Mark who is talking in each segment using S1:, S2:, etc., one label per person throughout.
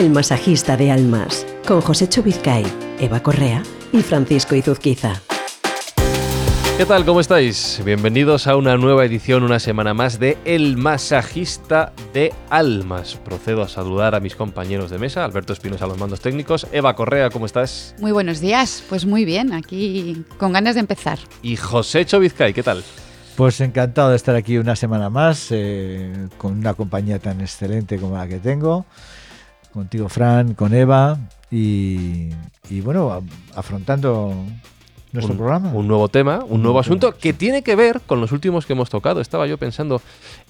S1: El masajista de almas, con José Chubizcay, Eva Correa y Francisco Izuzquiza.
S2: ¿Qué tal? ¿Cómo estáis? Bienvenidos a una nueva edición, una semana más de El Masajista de Almas. Procedo a saludar a mis compañeros de mesa, Alberto Espinosa a los mandos técnicos. Eva Correa, ¿cómo estás?
S3: Muy buenos días, pues muy bien, aquí con ganas de empezar.
S2: Y José Chovizcay, ¿qué tal?
S4: Pues encantado de estar aquí una semana más eh, con una compañía tan excelente como la que tengo, contigo Fran, con Eva y, y bueno, afrontando nuestro
S2: un,
S4: programa.
S2: Un nuevo tema, un, nuevo asunto que tiene que ver con los últimos que hemos tocado. Estaba yo pensando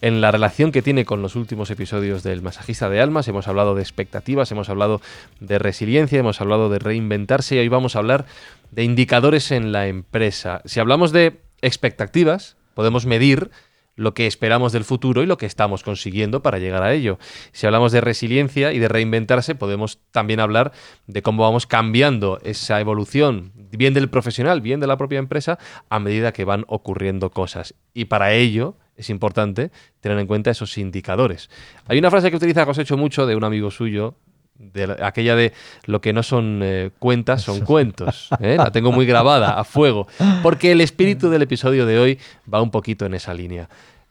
S2: en la relación que tiene con los últimos episodios del Masajista de Almas. Hemos hablado de expectativas, hemos hablado de resiliencia, hemos hablado de reinventarse y hoy vamos a hablar de indicadores en la empresa. Si hablamos de expectativas, podemos medir lo que esperamos del futuro y lo que estamos consiguiendo para llegar a ello. Si hablamos de resiliencia y de reinventarse, podemos también hablar de cómo vamos cambiando esa evolución, bien del profesional, bien de la propia empresa, a medida que van ocurriendo cosas. Y para ello es importante tener en cuenta esos indicadores. Hay una frase que utiliza Cosecho mucho de un amigo suyo, de aquella de lo que no son eh, cuentas son cuentos. ¿eh? La tengo muy grabada a fuego, porque el espíritu del episodio de hoy va un poquito en esa línea.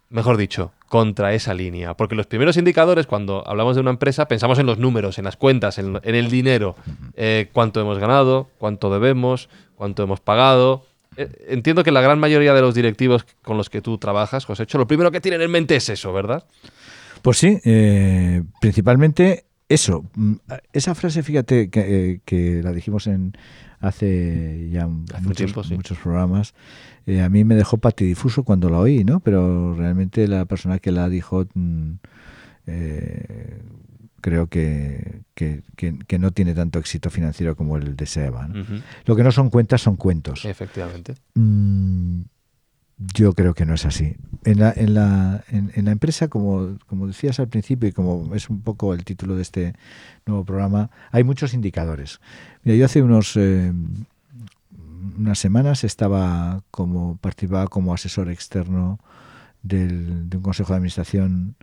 S2: Mejor dicho, contra esa línea. Porque los primeros indicadores, cuando hablamos de una empresa, pensamos en los números, en las cuentas, en, en el dinero. Eh, cuánto hemos ganado, cuánto debemos, cuánto hemos pagado. entiendo que la gran mayoría de los directivos con los que tú trabajas, José, lo primero que tienen en mente es eso, ¿verdad?
S4: Pues sí, principalmente eso, mm, esa frase, fíjate que, eh, que la dijimos en hace ya
S2: hace
S4: muchos,
S2: tiempo, sí.
S4: muchos, programas, eh, a mí me dejó patidifuso cuando la oí, ¿no? Pero realmente la persona que la dijo mm, eh, creo que, que, que, no tiene tanto éxito financiero como el deseaba. ¿no? Uh -huh. Lo que no son cuentas son cuentos.
S2: Efectivamente.
S4: Mm, yo creo que no es así. En la, en la, en, la empresa, como, como, decías al principio y como es un poco el título de este nuevo programa, hay muchos indicadores. Mira, yo hace unos eh, unas semanas estaba como participaba como asesor externo del, de un consejo de administración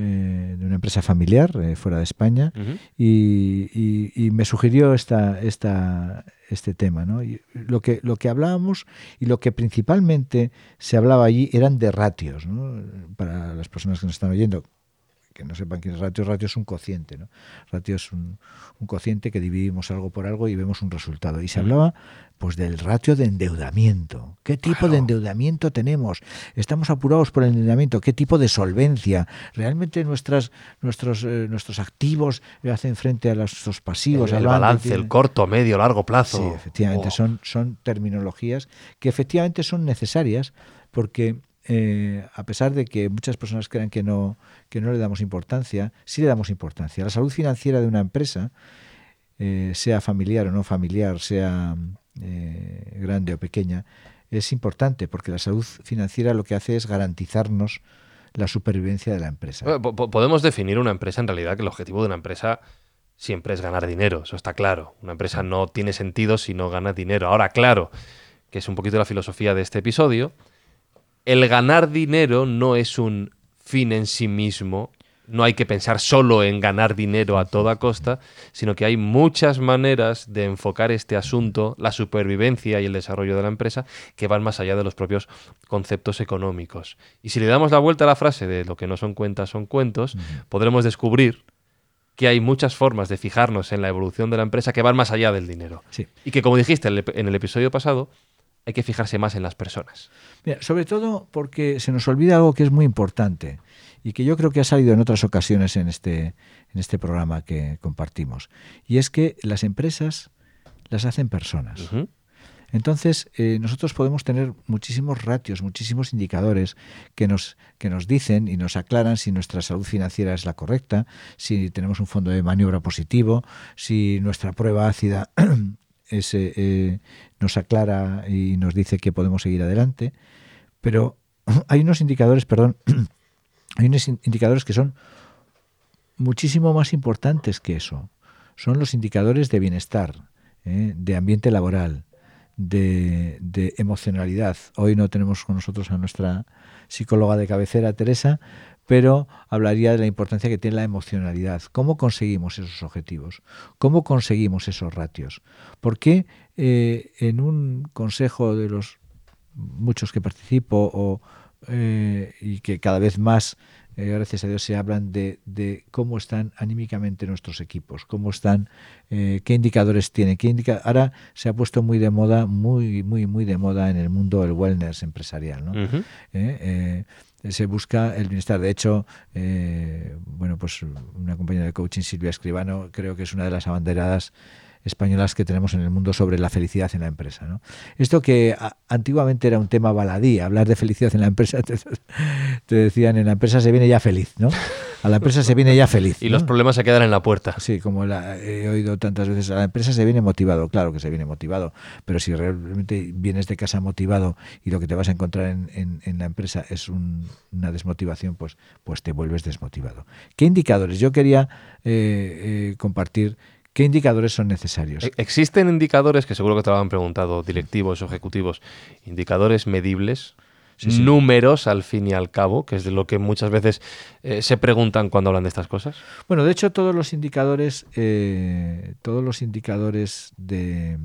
S4: eh, de una empresa familiar eh, fuera de España uh -huh. y, y, y, me sugirió esta, esta, este tema. ¿no? Y lo, que, lo que hablábamos y lo que principalmente se hablaba allí eran de ratios. ¿no? Para las personas que nos están oyendo, que no sepan qué es ratio, ratio es un cociente. ¿no? Ratio es un, un, cociente que dividimos algo por algo y vemos un resultado. Y se hablaba pues del ratio de endeudamiento. ¿Qué tipo claro. de endeudamiento tenemos? ¿Estamos apurados por el endeudamiento? ¿Qué tipo de solvencia? ¿Realmente nuestras, nuestros, eh, nuestros activos hacen frente a nuestros pasivos?
S2: El, el balance, el corto, medio, largo plazo.
S4: Sí, efectivamente, oh. son, son terminologías que efectivamente son necesarias porque eh, a pesar de que muchas personas crean que no, que no le damos importancia, sí le damos importancia. La salud financiera de una empresa, eh, sea familiar o no familiar, sea eh, grande o pequeña, es importante porque la salud financiera lo que hace es garantizarnos la supervivencia de la empresa.
S2: Podemos definir una empresa en realidad que el objetivo de una empresa siempre es ganar dinero, eso está claro. Una empresa no tiene sentido si no gana dinero. Ahora, claro, que es un poquito la filosofía de este episodio, el ganar dinero no es un fin en sí mismo, no hay que pensar solo en ganar dinero a toda costa, sino que hay muchas maneras de enfocar este asunto, la supervivencia y el desarrollo de la empresa, que van más allá de los propios conceptos económicos. Y si le damos la vuelta a la frase de lo que no son cuentas son cuentos, uh -huh. podremos descubrir que hay muchas formas de fijarnos en la evolución de la empresa que van más allá del dinero.
S4: Sí.
S2: Y que, como dijiste en el episodio pasado, hay que fijarse más en las personas.
S4: Mira, sobre todo porque se nos olvida algo que es muy importante y que yo creo que ha salido en otras ocasiones en este, en este programa que compartimos. Y es que las empresas las hacen personas. Uh -huh. Entonces, eh, nosotros podemos tener muchísimos ratios, muchísimos indicadores que nos, que nos dicen y nos aclaran si nuestra salud financiera es la correcta, si tenemos un fondo de maniobra positivo, si nuestra prueba ácida es, eh, nos aclara y nos dice que podemos seguir adelante. Pero hay unos indicadores, perdón, hay unos indicadores que son muchísimo más importantes que eso. Son los indicadores de bienestar, ¿eh? de ambiente laboral, de, emocionalidad. Hoy no tenemos con nosotros a nuestra psicóloga de cabecera, Teresa, pero hablaría de la importancia que tiene la emocionalidad. ¿Cómo conseguimos esos objetivos? ¿Cómo conseguimos esos ratios? ¿Por qué eh, en un consejo de los muchos que participo o, eh, y que cada vez más eh, gracias a Dios se hablan de, de, cómo están anímicamente nuestros equipos, cómo están, eh, qué indicadores tienen, qué indica ahora se ha puesto muy de moda, muy, muy, muy de moda en el mundo el wellness empresarial, ¿no? Eh, se busca el bienestar. De hecho, eh, bueno, pues una compañera de coaching, Silvia Escribano, creo que es una de las abanderadas españolas que tenemos en el mundo sobre la felicidad en la empresa. ¿no? Esto que a, antiguamente era un tema baladí, hablar de felicidad en la empresa, te, te, decían en la empresa se viene ya feliz, ¿no? A la empresa se viene ya feliz.
S2: Y
S4: ¿no?
S2: los problemas se quedan en la puerta.
S4: Sí, como la, he oído tantas veces, a la empresa se viene motivado, claro que se viene motivado, pero si realmente vienes de casa motivado y lo que te vas a encontrar en, en, en la empresa es un, una desmotivación, pues, pues te vuelves desmotivado. ¿Qué indicadores? Yo quería eh, eh, compartir ¿Qué indicadores son necesarios?
S2: E-, ¿Existen indicadores, que seguro que te lo han preguntado directivos, ejecutivos, indicadores medibles? Sí, sí. números al fin y al cabo, que es de lo que muchas veces eh, se preguntan cuando hablan de estas cosas?
S4: Bueno, de hecho todos los indicadores, eh, todos los indicadores de,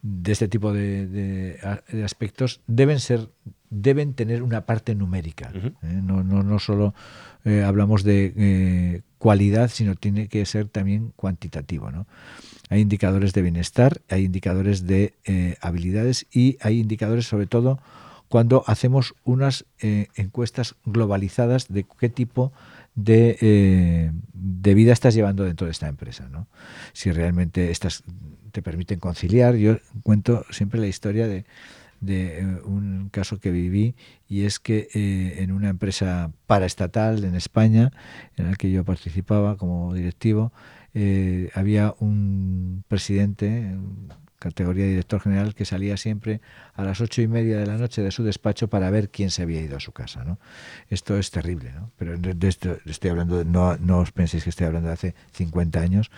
S4: de este tipo de, de, de, aspectos deben ser, deben tener una parte numérica. Uh -huh. ¿eh? no, no, no solo eh, hablamos de eh, cualidad, sino tiene que ser también cuantitativo. ¿no? Hay indicadores de bienestar, hay indicadores de eh, habilidades y hay indicadores sobre todo cuando hacemos unas eh, encuestas globalizadas de qué tipo de, de, vida estás llevando dentro de esta empresa. ¿no? Si realmente estas te permiten conciliar. Yo cuento siempre la historia de, de eh, un caso que viví y es que eh, en una empresa paraestatal en España, en la que yo participaba como directivo, eh, había un presidente, categoría de director general, que salía siempre a las ocho y media de la noche de su despacho para ver quién se había ido a su casa. ¿no? Esto es terrible, ¿no? pero de esto estoy hablando, no, no os penséis que estoy hablando de hace 50 años,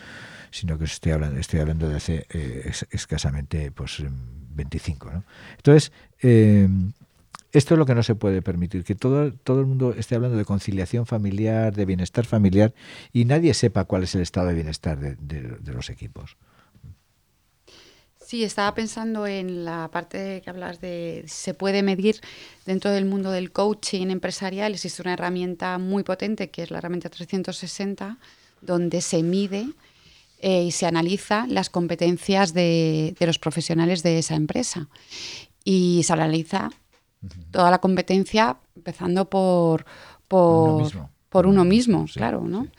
S4: sino que estoy hablando, estoy hablando de hace es, escasamente pues, 25. ¿no? Entonces, eh, esto es lo que no se puede permitir, que todo, todo el mundo esté hablando de conciliación familiar, de bienestar familiar, y nadie sepa cuál es el estado de bienestar de, de, los equipos.
S3: Sí, estaba pensando en la parte que hablas de se puede medir dentro del mundo del coaching empresarial. Existe una herramienta muy potente que es la herramienta 360, donde se mide eh, y se analiza las competencias de, de, los profesionales de esa empresa. Y se analiza toda la competencia empezando por, por,
S4: uno mismo,
S3: por uno mismo sí, claro, ¿no? Sí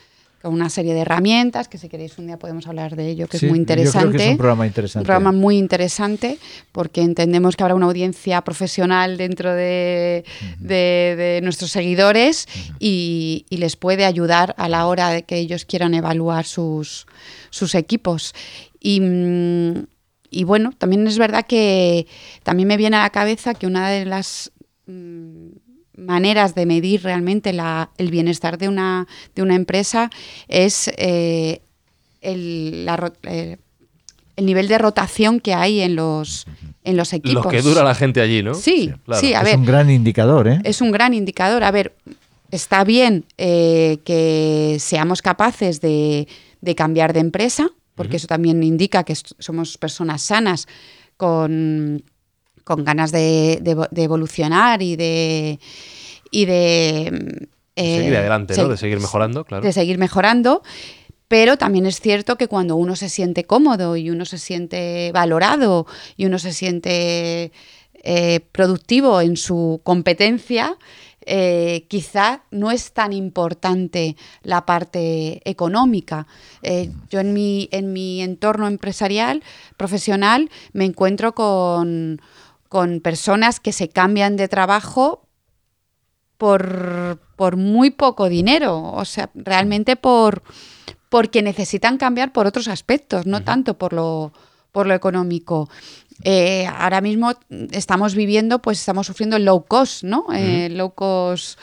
S3: con una serie de herramientas, que si queréis un día podemos hablar de ello, que
S4: sí,
S3: es muy interesante.
S4: Yo creo que es un programa interesante.
S3: Un programa muy interesante, porque entendemos que habrá una audiencia profesional dentro de, uh -huh. de, de nuestros seguidores uh -huh. y, y, les puede ayudar a la hora de que ellos quieran evaluar sus, sus equipos. Y, y bueno, también es verdad que también me viene a la cabeza que una de las maneras de medir realmente la, el bienestar de una, de una empresa es eh, el, la, eh, el, nivel de rotación que hay en los, en los equipos.
S2: Lo que dura la gente allí, ¿no?
S3: Sí, sí, claro. sí a
S4: es
S3: ver.
S4: un gran indicador, ¿eh?
S3: Es un gran indicador. A ver, está bien eh, que seamos capaces de, de, cambiar de empresa, porque uh -huh. eso también indica que somos personas sanas con con ganas de, de, de, evolucionar y de y de
S2: eh, seguir adelante, ¿no? De seguir mejorando, claro.
S3: De seguir mejorando. Pero también es cierto que cuando uno se siente cómodo y uno se siente valorado y uno se siente eh, productivo en su competencia, eh, quizá no es tan importante la parte económica. Eh, yo en mi, en mi entorno empresarial, profesional, me encuentro con, con personas que se cambian de trabajo por, por, muy poco dinero, o sea, realmente por porque necesitan cambiar por otros aspectos, no uh -huh. tanto por lo, por lo económico. Eh, ahora mismo estamos viviendo, pues estamos sufriendo el low cost, ¿no? Uh -huh. eh, low cost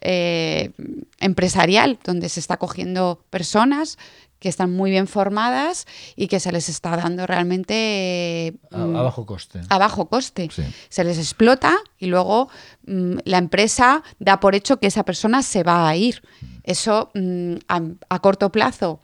S3: eh, empresarial, donde se está cogiendo personas que están muy bien formadas y que se les está dando realmente
S4: A,
S3: mm,
S4: a bajo coste.
S3: a bajo coste.
S4: Sí.
S3: Se les explota y luego mm, la empresa da por hecho que esa persona se va a ir. Eso mm, a, a corto plazo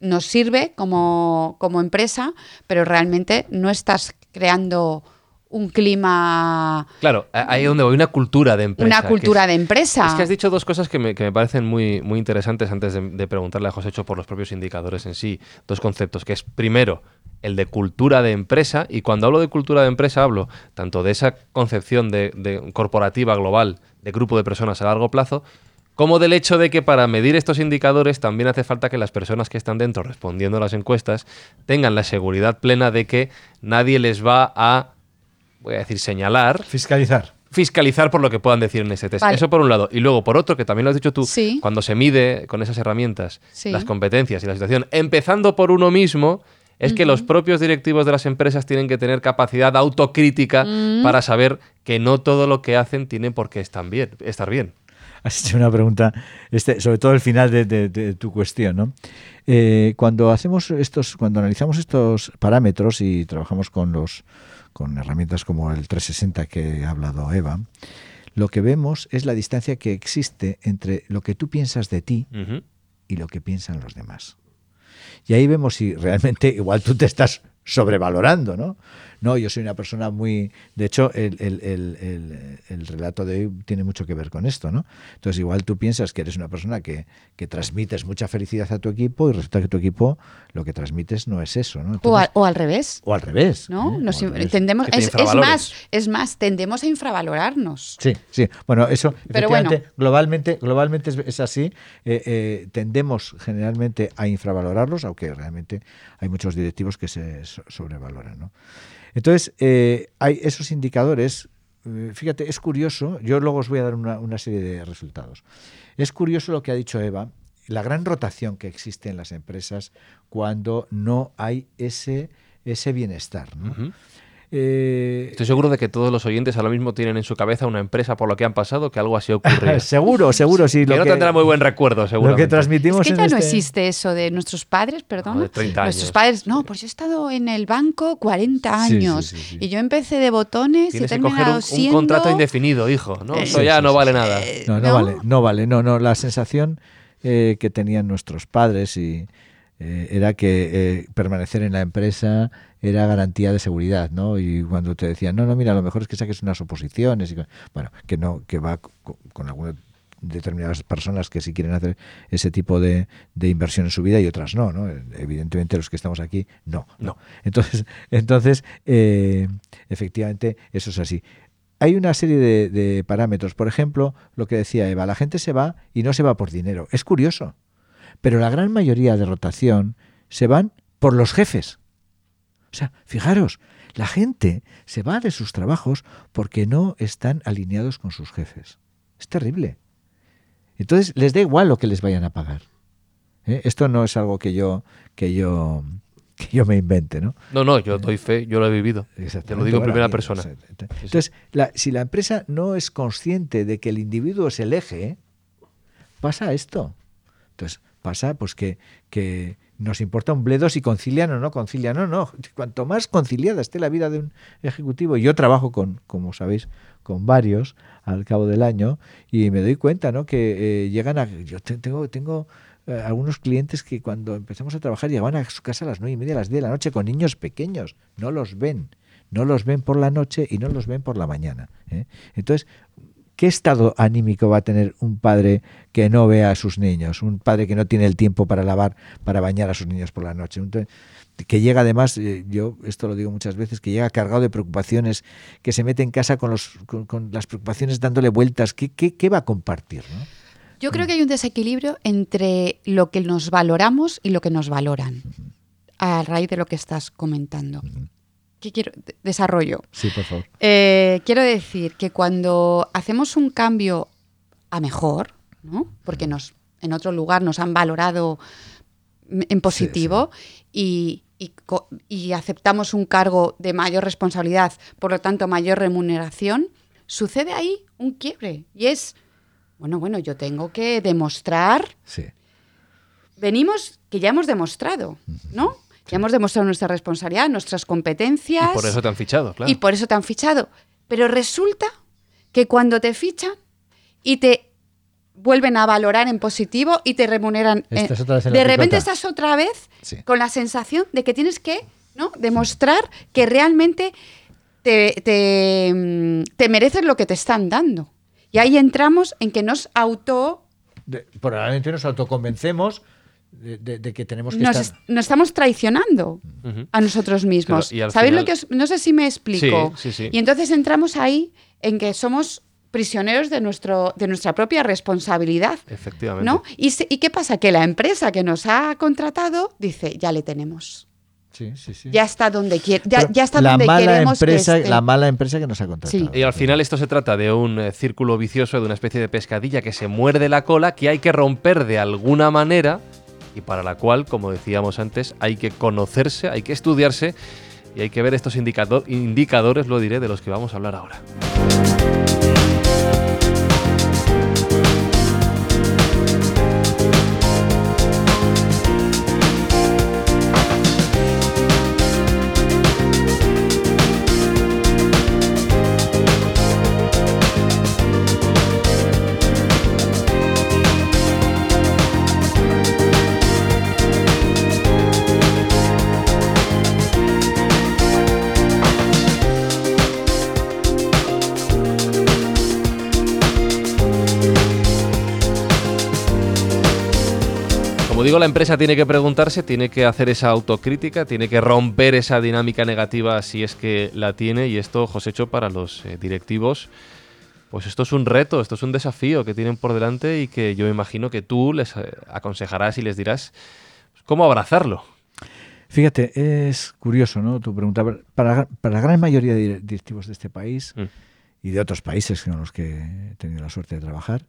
S3: nos sirve como, como empresa, pero realmente no estás creando un clima,
S2: Claro, ahí es donde voy, una cultura de empresa.
S3: una cultura
S2: es-
S3: de empresa.
S2: Es que has dicho dos cosas que me, que me parecen muy, muy interesantes antes de, de preguntarle a José Cho por los propios indicadores en sí. Dos conceptos, que es primero el de cultura de empresa, y cuando hablo de cultura de empresa hablo tanto de esa concepción de, de corporativa global, de grupo de personas a largo plazo, como del hecho de que para medir estos indicadores también hace falta que las personas que están dentro respondiendo a las encuestas tengan la seguridad plena de que nadie les va a, voy a decir, señalar
S4: Fiscalizar.
S2: fiscalizar por lo que puedan decir en ese test.
S3: Vale.
S2: Eso por un lado. Y luego, por otro, que también lo has dicho tú,
S3: Sí.
S2: cuando se mide con esas herramientas
S3: Sí.
S2: las competencias y la situación, empezando por uno mismo, es que los propios directivos de las empresas tienen que tener capacidad autocrítica para saber que no todo lo que hacen tiene por qué estar bien.
S4: Has hecho una pregunta, este, sobre todo el final de, de- de tu cuestión, ¿no? Eh, cuando hacemos estos, cuando analizamos estos parámetros y trabajamos con los con herramientas como el 360 que ha hablado Eva, lo que vemos es la distancia que existe entre lo que tú piensas de ti y lo que piensan los demás. Y ahí vemos si realmente igual tú te estás sobrevalorando, ¿no? No, yo soy una persona muy... De hecho, el, el- el- el- el relato de hoy tiene mucho que ver con esto, ¿no? Entonces, igual tú piensas que eres una persona que, que transmites mucha felicidad a tu equipo y resulta que tu equipo lo que transmites no es eso, ¿no?
S3: o, al, o al revés.
S4: o al revés.
S3: ¿no?
S4: ¿eh?
S3: Nos
S4: O al revés.
S3: tendemos,
S2: Que te
S3: es, más, es más, tendemos a infravalorarnos.
S4: Sí, sí. Bueno, eso
S3: Pero bueno.
S4: globalmente, globalmente es, es así. Eh, eh, tendemos generalmente a infravalorarlos, aunque realmente hay muchos directivos que se so- sobrevaloran. ¿no? Entonces, eh, hay esos indicadores. eh, Fíjate, es curioso. Yo luego os voy a dar una, serie de resultados. Es curioso lo que ha dicho Eva, la gran rotación que existe en las empresas cuando no hay ese, ese bienestar. Eh,
S2: Estoy seguro de que todos los oyentes ahora mismo tienen en su cabeza una empresa por lo que han pasado que algo así ocurrió.
S4: seguro, seguro, sí.
S2: que
S4: lo
S2: no
S4: que-
S2: tendrá muy buen recuerdo,
S4: Lo
S2: seguro.
S4: que transmitimos
S3: Es que
S4: en
S3: ya no
S4: este-
S3: existe eso de nuestros padres, perdón.
S2: de 30
S3: Nuestros
S2: años.
S3: padres, no, pues yo he estado en el banco 40
S4: Sí, sí,
S3: años
S4: sí, sí.
S3: y yo empecé de botones y he
S2: Tienes que coger
S3: terminado
S2: un, un
S3: siendo...
S2: contrato indefinido, hijo. ¿no?
S3: Eh,
S2: Eso
S4: sí,
S2: ya
S4: sí,
S2: no vale
S4: sí.
S2: nada.
S4: No, no,
S3: ¿no?
S4: vale, no vale, no, no. La sensación eh, que tenían nuestros padres y eh, era que eh, permanecer en la empresa era garantía de seguridad, ¿no? Y cuando te decían, no, no, mira, lo mejor es que saques unas oposiciones, y, bueno, que no, que va co- con, algunas determinadas personas que sí quieren hacer ese tipo de, de inversión en su vida y otras no, ¿no? Evidentemente los que estamos aquí, no.
S2: No.
S4: Entonces, entonces eh, efectivamente, eso es así. Hay una serie de, de parámetros. Por ejemplo, lo que decía Eva, la gente se va y no se va por dinero. Es curioso. Pero la gran mayoría de rotación se van por los jefes. O sea, fijaros, la gente se va de sus trabajos porque no están alineados con sus jefes. Es terrible. Entonces les da igual lo que les vayan a pagar. ¿Eh? Esto no es algo que yo que yo que yo me invente, ¿no?
S2: No, no, yo doy fe, yo lo he vivido. Te lo digo en primera persona.
S4: Entonces, la- si la empresa no es consciente de que el individuo es el eje, pasa esto. Entonces, pasa pues que, que nos importa un bledo si concilian o no concilian. No, no. Cuanto más conciliada esté la vida de un ejecutivo, yo trabajo con, como sabéis, con varios al cabo del año, y me doy cuenta, ¿no? Que eh, llegan a. Yo te- tengo, tengo eh, algunos clientes que cuando empezamos a trabajar llegaban a su casa a las nueve y media, a las diez de la noche con niños pequeños. No los ven. No los ven por la noche y no los ven por la mañana. ¿eh? Entonces, ¿qué estado anímico va a tener un padre que no ve a sus niños? Un padre que no tiene el tiempo para lavar, para bañar a sus niños por la noche. Un- que llega además, eh, yo esto lo digo muchas veces, que llega cargado de preocupaciones, que se mete en casa con, los, con, con las preocupaciones dándole vueltas. ¿Qué, qué, qué va a compartir? ¿no?
S3: Yo creo que hay un desequilibrio entre lo que nos valoramos y lo que nos valoran, a raíz de lo que estás comentando. ¿Qué quiero? De- Desarrollo.
S4: Sí, por favor.
S3: Eh, quiero decir que cuando hacemos un cambio a mejor, ¿no? porque nos, en otro lugar nos han valorado en positivo Y, y co- y aceptamos un cargo de mayor responsabilidad, por lo tanto mayor remuneración, sucede ahí un quiebre. Y es, bueno, bueno, yo tengo que demostrar
S4: Sí.
S3: venimos que ya hemos demostrado, ¿no? Ya hemos demostrado nuestra responsabilidad, nuestras competencias.
S2: Y por eso te han fichado, claro.
S3: Y por eso te han fichado. Pero resulta que cuando te fichan y te vuelven a valorar en positivo y te remuneran. eh,
S4: Estás otra vez en la
S3: de repente
S4: picota.
S3: estás otra vez
S4: Sí.
S3: con la sensación de que tienes que ¿no? demostrar que realmente te, te, mm, te mereces lo que te están dando. Y ahí entramos en que nos auto.
S4: De- probablemente nos autoconvencemos de, de- de que tenemos que
S3: Nos,
S4: estar.
S3: nos estamos traicionando a nosotros mismos.
S2: Claro,
S3: ¿Sabéis
S2: final-
S3: lo que os- No sé si me explico.
S2: Sí, sí, sí.
S3: Y entonces entramos ahí en que somos prisioneros de, nuestro, de nuestra propia responsabilidad.
S2: Efectivamente.
S3: ¿no? ¿Y, se- ¿Y qué pasa? Que la empresa que nos ha contratado dice, ya le tenemos.
S4: Sí, sí, sí.
S3: Ya está donde quiere, ya, ya está
S4: la
S3: donde
S4: mala
S3: queremos
S4: empresa,
S3: que esté.
S4: La mala empresa que nos ha contratado.
S2: Y al final esto se trata de un eh, círculo vicioso, de una especie de pescadilla que se muerde la cola, que hay que romper de alguna manera y para la cual, como decíamos antes, hay que conocerse, hay que estudiarse y hay que ver estos indicado- indicadores, lo diré, de los que vamos a hablar ahora. Digo, la empresa tiene que preguntarse, tiene que hacer esa autocrítica, tiene que romper esa dinámica negativa si es que la tiene. Y esto, Josécho, para los eh, directivos, pues esto es un reto, esto es un desafío que tienen por delante y que yo imagino que tú les eh, aconsejarás y les dirás pues, cómo abrazarlo.
S4: Fíjate, es curioso, ¿no? Tu pregunta. Para, para la gran mayoría de dir- directivos de este país
S2: Mm.
S4: Y de otros países con los que he tenido la suerte de trabajar,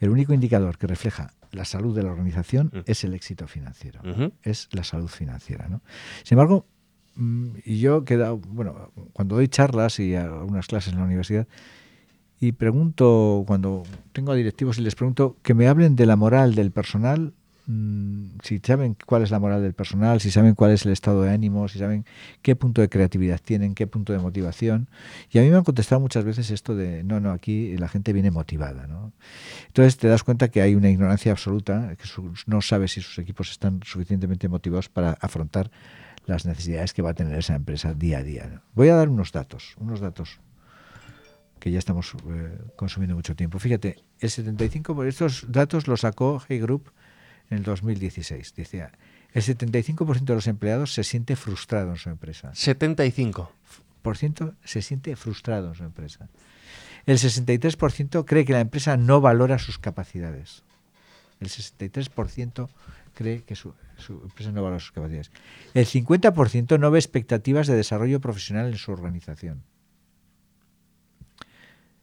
S4: el único indicador que refleja la salud de la organización
S2: Mm.
S4: es el éxito financiero. Es la salud financiera, ¿no? Sin embargo, mm, y yo he quedado, bueno, cuando doy charlas y algunas clases en la universidad, y pregunto, cuando tengo a directivos y les pregunto que me hablen de la moral del personal, si saben cuál es la moral del personal, si saben cuál es el estado de ánimo, si saben qué punto de creatividad tienen, qué punto de motivación. Y a mí me han contestado muchas veces esto de, no, no, aquí la gente viene motivada. ¿no? Entonces te das cuenta que hay una ignorancia absoluta, que no sabe si sus equipos están suficientemente motivados para afrontar las necesidades que va a tener esa empresa día a día. ¿no? Voy a dar unos datos, unos datos que ya estamos eh, consumiendo mucho tiempo. Fíjate, el 75 por estos datos los sacó Hey Group en el 2016. Decía, el 75% de los empleados se siente frustrado en su empresa.
S2: 75.
S4: Por ciento se siente frustrado en su empresa. El 63% cree que la empresa no valora sus capacidades. El 63% cree que su, su empresa no valora sus capacidades. El 50% no ve expectativas de desarrollo profesional en su organización.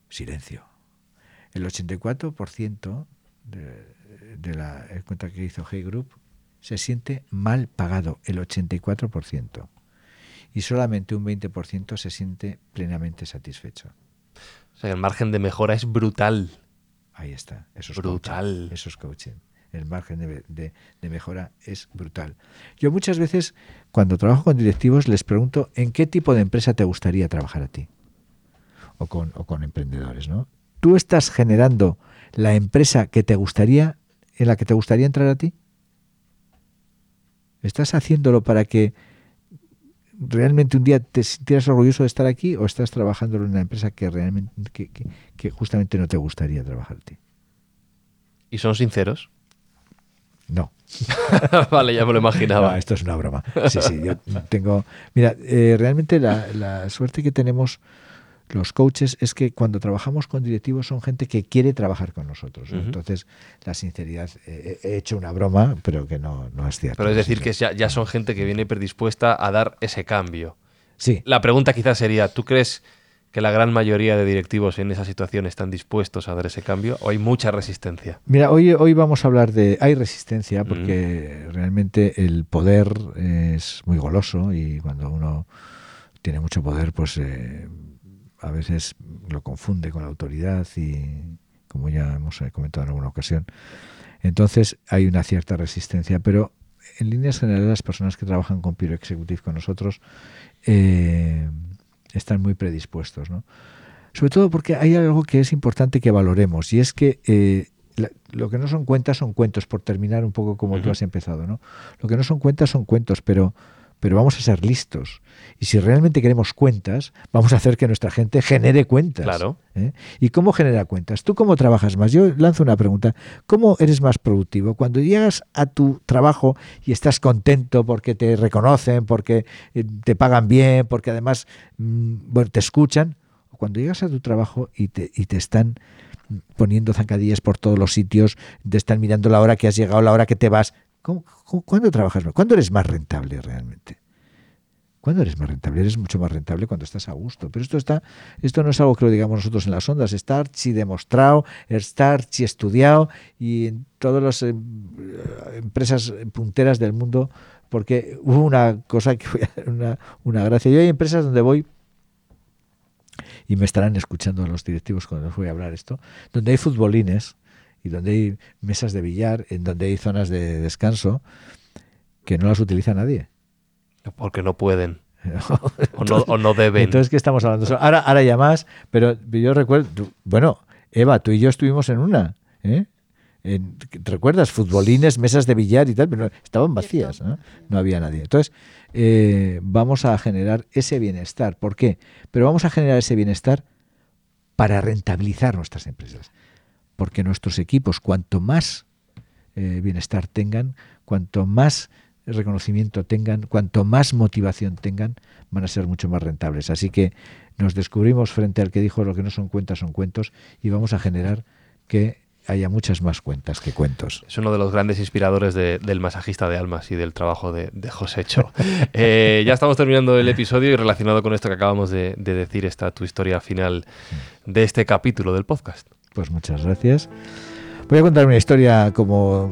S4: Silencio. El 84% de, de la cuenta que hizo Hey Group se siente mal pagado, el 84%. Y solamente un 20% se siente plenamente satisfecho.
S2: O sea, el margen de mejora es brutal.
S4: Ahí está. Eso es
S2: Brutal.
S4: coaching. Eso es coaching. El margen de, de- de mejora es brutal. Yo muchas veces, cuando trabajo con directivos, les pregunto en qué tipo de empresa te gustaría trabajar a ti. O con, o con emprendedores, ¿no? ¿Tú estás generando la empresa que te gustaría, en la que te gustaría entrar a ti? ¿Estás haciéndolo para que realmente un día te sintieras orgulloso de estar aquí o estás trabajando en una empresa que realmente que, que- que justamente no te gustaría trabajar a ti?
S2: ¿Y son sinceros?
S4: No.
S2: vale, ya me lo imaginaba.
S4: No, esto es una broma. Sí, sí, yo tengo. Mira, eh, realmente la, la suerte que tenemos los coaches es que cuando trabajamos con directivos son gente que quiere trabajar con nosotros. Entonces, la sinceridad, eh, he hecho una broma, pero que no, no es cierto.
S2: Pero es decir, que ya, ya son gente que viene predispuesta a dar ese cambio.
S4: Sí,
S2: La pregunta quizás sería, ¿tú crees que la gran mayoría de directivos en esa situación están dispuestos a dar ese cambio o hay mucha resistencia?
S4: Mira, hoy, hoy vamos a hablar de... Hay resistencia porque realmente el poder es muy goloso y cuando uno tiene mucho poder, pues eh, a veces lo confunde con la autoridad y como ya hemos eh, comentado en alguna ocasión. Entonces hay una cierta resistencia, pero en líneas generales las personas que trabajan con Piro Executive con nosotros eh, están muy predispuestos, ¿no? Sobre todo porque hay algo que es importante que valoremos y es que eh, lo que no son cuentas son cuentos, por terminar un poco como tú has empezado, ¿no? Lo que no son cuentas son cuentos, pero pero vamos a ser listos. Y si realmente queremos cuentas, vamos a hacer que nuestra gente genere cuentas.
S2: Claro.
S4: ¿eh? ¿Y cómo genera cuentas? ¿Tú cómo trabajas más? Yo lanzo una pregunta. ¿Cómo eres más productivo? Cuando llegas a tu trabajo y estás contento porque te reconocen, porque eh, te pagan bien, porque además mm, bueno, te escuchan, o cuando llegas a tu trabajo y te, y te están poniendo zancadillas por todos los sitios, te están mirando la hora que has llegado, la hora que te vas, cuándo trabajas ¿Cuándo eres más rentable realmente? ¿Cuándo eres más rentable? Eres mucho más rentable cuando estás a gusto. Pero esto está, esto no es algo que lo digamos nosotros en las ondas, está archi demostrado, está archi estudiado y en todas las eh, empresas punteras del mundo, porque hubo una cosa que fue una, una gracia. Yo hay empresas donde voy y me estarán escuchando los directivos cuando les voy a hablar esto, donde hay futbolines y donde hay mesas de billar, en donde hay zonas de descanso que no las utiliza nadie.
S2: Porque no pueden. o, no, deben.
S4: Entonces, ¿qué estamos hablando? Ahora, ahora ya más, pero yo recuerdo, bueno, Eva, tú y yo estuvimos en una, ¿eh? ¿Te recuerdas? Futbolines, mesas de billar y tal, pero estaban vacías, ¿no? no había nadie. Entonces, eh, vamos a generar ese bienestar. ¿Por qué? Pero vamos a generar ese bienestar para rentabilizar nuestras empresas porque nuestros equipos, cuanto más eh, bienestar tengan, cuanto más reconocimiento tengan, cuanto más motivación tengan, van a ser mucho más rentables. Así que nos descubrimos frente al que dijo lo que no son cuentas son cuentos y vamos a generar que haya muchas más cuentas que cuentos.
S2: Es uno de los grandes inspiradores del masajista de almas y del trabajo de, de José Cho. Eh, ya estamos terminando el episodio y relacionado con esto que acabamos de, de decir está tu historia final de este capítulo del podcast.
S4: Pues muchas gracias. Voy a contar una historia como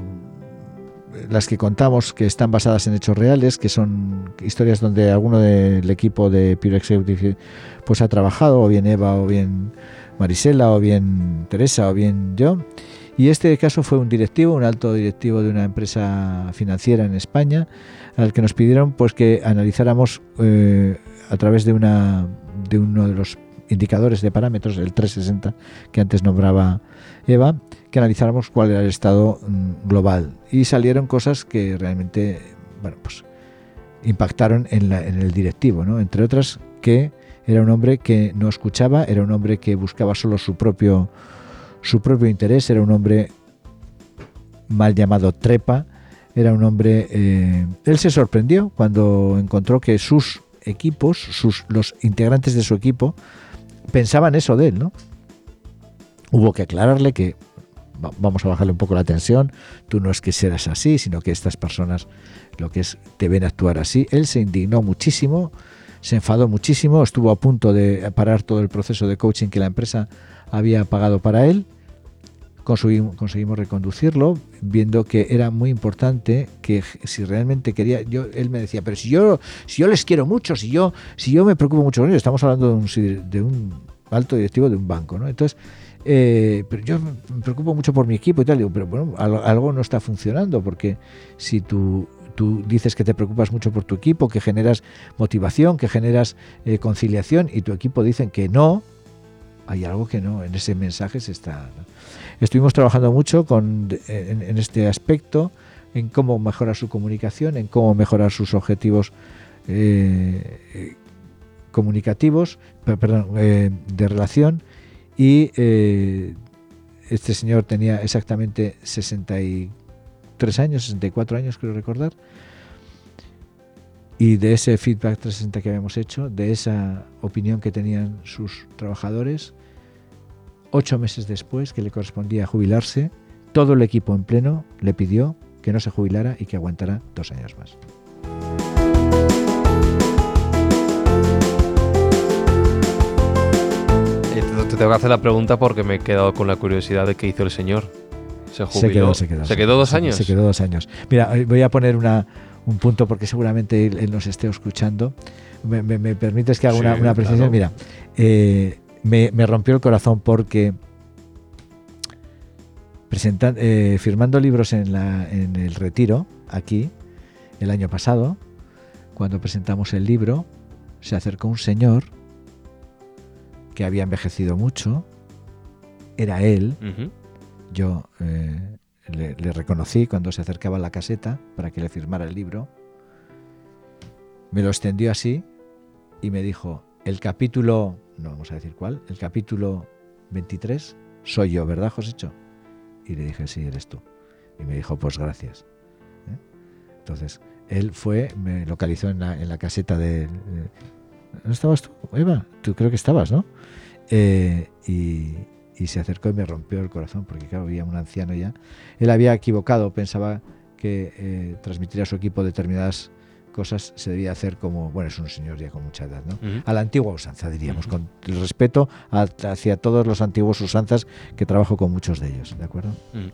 S4: las que contamos que están basadas en hechos reales, que son historias donde alguno del equipo de Executive pues ha trabajado, o bien Eva, o bien Marisela, o bien Teresa, o bien yo. Y este caso fue un directivo, un alto directivo de una empresa financiera en España, al que nos pidieron pues que analizáramos eh, a través de una de uno de los indicadores de parámetros, el 360 que antes nombraba Eva, que analizáramos cuál era el estado mm, global. Y salieron cosas que realmente, bueno, pues impactaron en, en el directivo, ¿no? Entre otras que era un hombre que no escuchaba, era un hombre que buscaba solo su propio, su propio interés, era un hombre mal llamado trepa, era un hombre... Eh, él se sorprendió cuando encontró que sus equipos, sus, los integrantes de su equipo, pensaban eso de él, ¿no? Hubo que aclararle que vamos a bajarle un poco la tensión, tú no es que seas así, sino que estas personas lo que es te ven actuar así. Él se indignó muchísimo, se enfadó muchísimo, estuvo a punto de parar todo el proceso de coaching que la empresa había pagado para él. Conseguimos, reconducirlo, viendo que era muy importante que si realmente quería, yo él me decía, pero si yo si yo les quiero mucho, si yo si yo me preocupo mucho con ellos, estamos hablando de un, de un alto directivo de un banco, ¿no? Entonces, eh, pero yo me preocupo mucho por mi equipo y tal, digo, pero bueno, algo no está funcionando porque si tú tú dices que te preocupas mucho por tu equipo, que generas motivación, que generas eh, conciliación y tu equipo dicen que no, hay algo que no, en ese mensaje se está... Estuvimos trabajando mucho con, en, este aspecto, en cómo mejorar su comunicación, en cómo mejorar sus objetivos eh, comunicativos, perdón, eh, de relación. Y eh, este señor tenía exactamente 63 años, 64 años, creo recordar. Y de ese feedback 360 que habíamos hecho, de esa opinión que tenían sus trabajadores, ocho meses después, que le correspondía jubilarse, todo el equipo en pleno le pidió que no se jubilara y que aguantara dos años más.
S2: Eh, te tengo que hacer la pregunta porque me he quedado con la curiosidad de qué hizo el señor. Se jubiló.
S4: Se quedó,
S2: se quedó. dos años?
S4: Se, quedó dos años. Mira, voy a poner una, un punto porque seguramente él, nos esté escuchando. ¿Me, permites que haga una, una Mira, eh, me, rompió el corazón porque presenta- eh, firmando libros en, la, en el retiro, aquí, el año pasado, cuando presentamos el libro, se acercó un señor que había envejecido mucho, era él, yo eh, le, reconocí cuando se acercaba a la caseta para que le firmara el libro. Me lo extendió así y me dijo, el capítulo, no vamos a decir cuál, el capítulo 23 soy yo, ¿verdad, Josécho? Y le dije, sí, eres tú. Y me dijo, pues gracias. ¿eh? Entonces, él fue, me localizó en la, en la caseta de... de- ¿No estabas tú, Eva? Tú creo que estabas, ¿no? Eh, y, y se acercó y me rompió el corazón porque claro, había un anciano ya. Él había equivocado, pensaba que eh, transmitir a su equipo determinadas cosas se debía hacer como, bueno, es un señor ya con mucha edad, ¿no?
S2: Ujú.
S4: A la antigua usanza, diríamos, con el respeto a- hacia todos los antiguos usanzas que trabajo con muchos de ellos, ¿de acuerdo?
S2: Mm.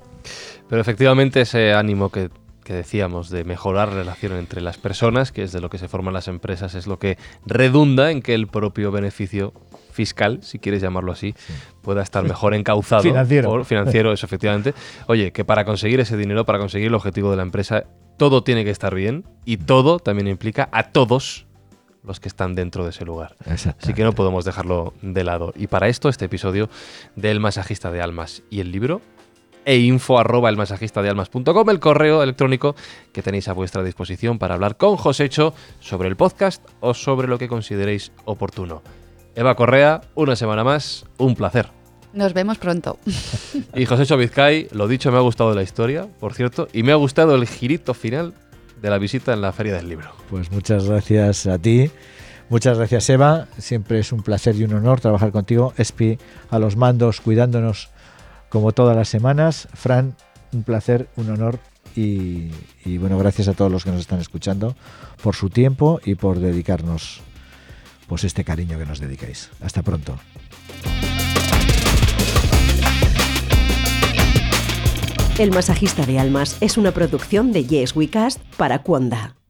S2: Pero efectivamente ese ánimo que, que decíamos de mejorar la relación entre las personas, que es de lo que se forman las empresas, es lo que redunda en que el propio beneficio fiscal, si quieres llamarlo así, pueda estar mejor encauzado.
S4: Financiero.
S2: por- financiero, eso efectivamente. Oye, que para conseguir ese dinero, para conseguir el objetivo de la empresa, todo tiene que estar bien y todo también implica a todos los que están dentro de ese lugar. Así que no podemos dejarlo de lado. Y para esto, este episodio del masajista de almas y el libro e info arroba elmasajistadealmas.com, el correo electrónico que tenéis a vuestra disposición para hablar con Josécho sobre el podcast o sobre lo que consideréis oportuno. Eva Correa, una semana más, un placer.
S3: Nos vemos pronto.
S2: Y Josécho Vizcay, lo dicho, me ha gustado la historia, por cierto, y me ha gustado el girito final de la visita en la Feria del Libro.
S4: Pues muchas gracias a ti. Muchas gracias, Eva. Siempre es un placer y un honor trabajar contigo. Espi a los mandos, cuidándonos como todas las semanas. Fran, un placer, un honor. Y, bueno, gracias a todos los que nos están escuchando por su tiempo y por dedicarnos pues este cariño que nos dedicáis. Hasta pronto.
S1: El masajista de almas es una producción de Yes We Cast para Cuonda.